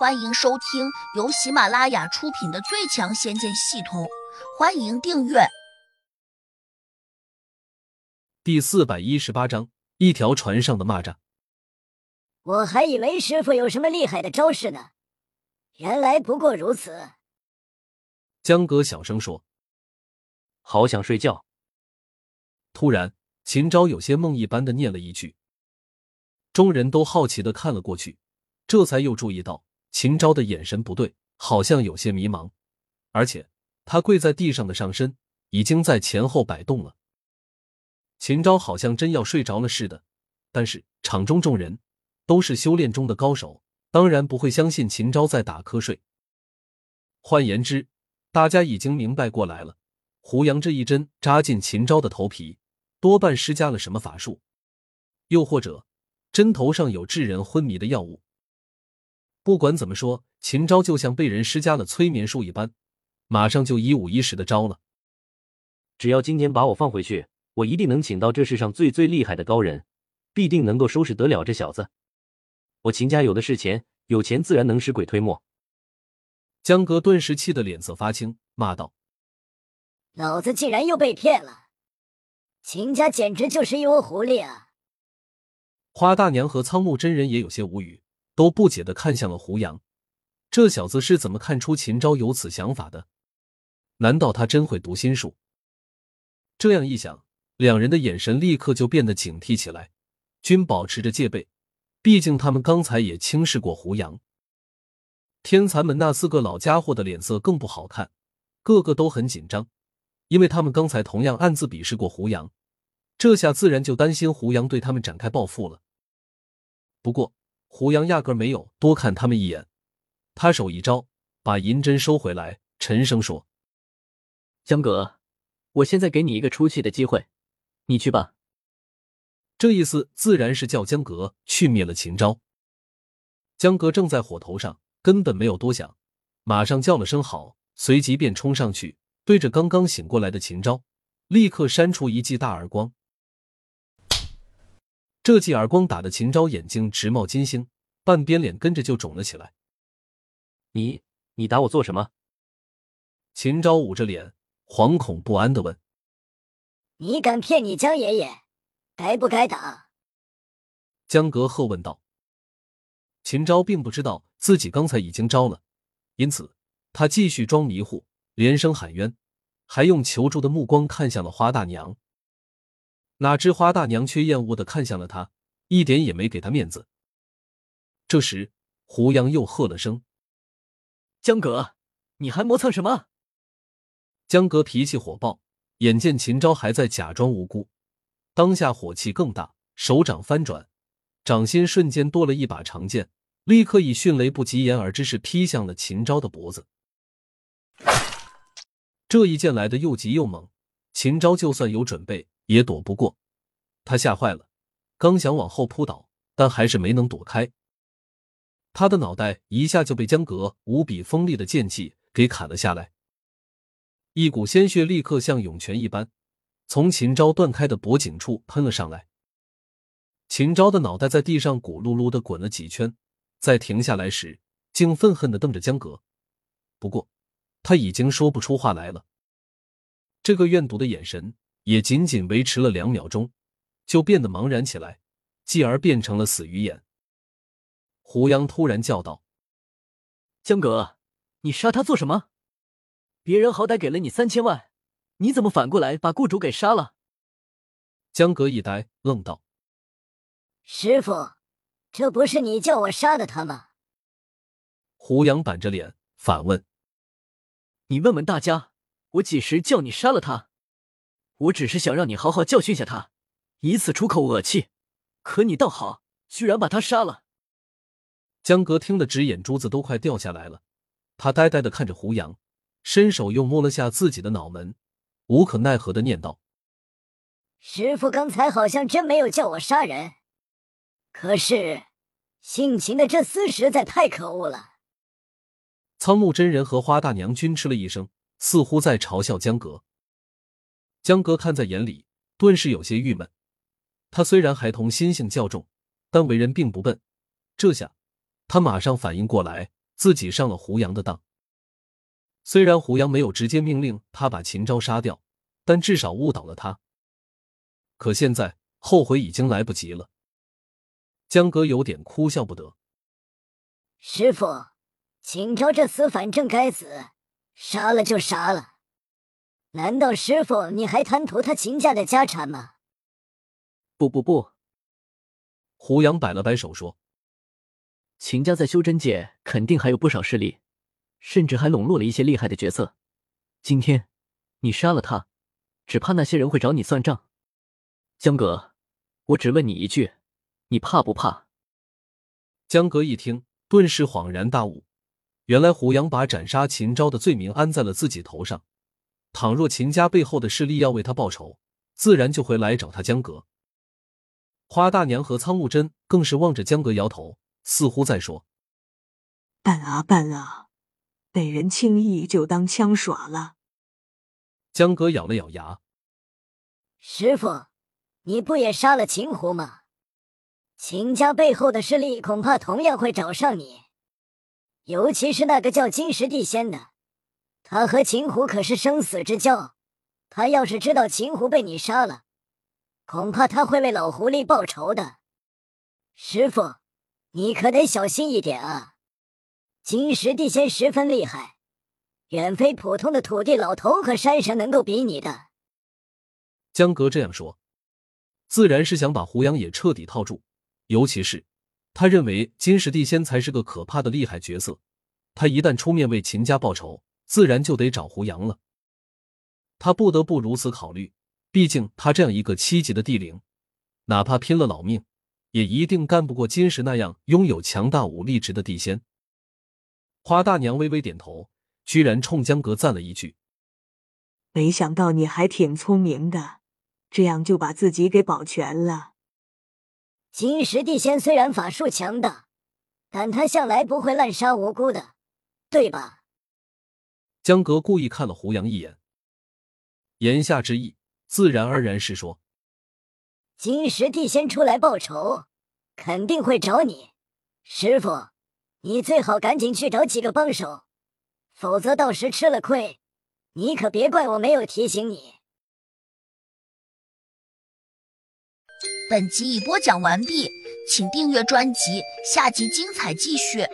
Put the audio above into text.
欢迎收听由喜马拉雅出品的《最强仙剑系统》，欢迎订阅。第四百一十八章：一条船上的蚂蚱。我还以为师傅有什么厉害的招式呢，原来不过如此。江哥小声说：“好想睡觉。”突然，秦昭有些梦一般的念了一句，众人都好奇的看了过去，这才又注意到。秦昭的眼神不对，好像有些迷茫，而且他跪在地上的上身已经在前后摆动了。秦昭好像真要睡着了似的，但是场中众人都是修炼中的高手，当然不会相信秦昭在打瞌睡。换言之，大家已经明白过来了，胡杨这一针扎进秦昭的头皮，多半施加了什么法术，又或者针头上有致人昏迷的药物。不管怎么说，秦昭就像被人施加了催眠术一般，马上就一五一十的招了。只要今天把我放回去，我一定能请到这世上最最厉害的高人，必定能够收拾得了这小子。我秦家有的是钱，有钱自然能使鬼推磨。江哥顿时气得脸色发青，骂道：“老子竟然又被骗了！秦家简直就是一窝狐狸啊！”花大娘和苍木真人也有些无语。都不解的看向了胡杨，这小子是怎么看出秦昭有此想法的？难道他真会读心术？这样一想，两人的眼神立刻就变得警惕起来，均保持着戒备。毕竟他们刚才也轻视过胡杨。天蚕门那四个老家伙的脸色更不好看，个个都很紧张，因为他们刚才同样暗自鄙视过胡杨，这下自然就担心胡杨对他们展开报复了。不过。胡杨压根没有多看他们一眼，他手一招，把银针收回来，沉声说：“江哥，我现在给你一个出气的机会，你去吧。”这意思自然是叫江格去灭了秦昭。江格正在火头上，根本没有多想，马上叫了声好，随即便冲上去，对着刚刚醒过来的秦昭，立刻扇出一记大耳光。这记耳光打的秦昭眼睛直冒金星，半边脸跟着就肿了起来。你你打我做什么？秦昭捂着脸，惶恐不安的问：“你敢骗你江爷爷，该不该打？”江格喝问道。秦昭并不知道自己刚才已经招了，因此他继续装迷糊，连声喊冤，还用求助的目光看向了花大娘。哪知花大娘却厌恶的看向了他，一点也没给他面子。这时，胡杨又喝了声：“江哥，你还磨蹭什么？”江哥脾气火爆，眼见秦昭还在假装无辜，当下火气更大，手掌翻转，掌心瞬间多了一把长剑，立刻以迅雷不及掩耳之势劈向了秦昭的脖子。这一剑来的又急又猛，秦昭就算有准备。也躲不过，他吓坏了，刚想往后扑倒，但还是没能躲开。他的脑袋一下就被江格无比锋利的剑气给砍了下来，一股鲜血立刻像涌泉一般从秦昭断开的脖颈处喷了上来。秦昭的脑袋在地上咕噜噜的滚了几圈，在停下来时，竟愤恨的瞪着江格。不过他已经说不出话来了，这个怨毒的眼神。也仅仅维持了两秒钟，就变得茫然起来，继而变成了死鱼眼。胡杨突然叫道：“江哥，你杀他做什么？别人好歹给了你三千万，你怎么反过来把雇主给杀了？”江哥一呆，愣道：“师傅，这不是你叫我杀的他吗？”胡杨板着脸反问：“你问问大家，我几时叫你杀了他？”我只是想让你好好教训下他，以此出口恶气。可你倒好，居然把他杀了。江格听得直眼珠子都快掉下来了，他呆呆的看着胡杨，伸手又摸了下自己的脑门，无可奈何的念道：“师傅刚才好像真没有叫我杀人，可是性情的这厮实在太可恶了。”苍木真人和花大娘均吃了一声，似乎在嘲笑江格。江哥看在眼里，顿时有些郁闷。他虽然孩童心性较重，但为人并不笨。这下他马上反应过来，自己上了胡杨的当。虽然胡杨没有直接命令他把秦昭杀掉，但至少误导了他。可现在后悔已经来不及了。江哥有点哭笑不得。师傅，秦昭这厮反正该死，杀了就杀了。难道师傅你还贪图他秦家的家产吗？不不不，胡杨摆了摆手说：“秦家在修真界肯定还有不少势力，甚至还笼络了一些厉害的角色。今天你杀了他，只怕那些人会找你算账。江哥，我只问你一句，你怕不怕？”江哥一听，顿时恍然大悟，原来胡杨把斩杀秦昭的罪名安在了自己头上。倘若秦家背后的势力要为他报仇，自然就会来找他江阁。花大娘和苍木真更是望着江阁摇头，似乎在说：“笨啊笨啊，被人轻易就当枪耍了。”江阁咬了咬牙：“师傅，你不也杀了秦胡吗？秦家背后的势力恐怕同样会找上你，尤其是那个叫金石地仙的，他和秦胡可是生死之交。他要是知道秦胡被你杀了，”恐怕他会为老狐狸报仇的，师傅，你可得小心一点啊！金石地仙十分厉害，远非普通的土地老头和山神能够比拟的。江格这样说，自然是想把胡杨也彻底套住。尤其是他认为金石地仙才是个可怕的厉害角色，他一旦出面为秦家报仇，自然就得找胡杨了。他不得不如此考虑。毕竟他这样一个七级的地灵，哪怕拼了老命，也一定干不过金石那样拥有强大武力值的地仙。花大娘微微点头，居然冲江阁赞了一句：“没想到你还挺聪明的，这样就把自己给保全了。”金石地仙虽然法术强大，但他向来不会滥杀无辜的，对吧？江格故意看了胡杨一眼，言下之意。自然而然是说，金石帝先出来报仇，肯定会找你，师傅，你最好赶紧去找几个帮手，否则到时吃了亏，你可别怪我没有提醒你。本集已播讲完毕，请订阅专辑，下集精彩继续。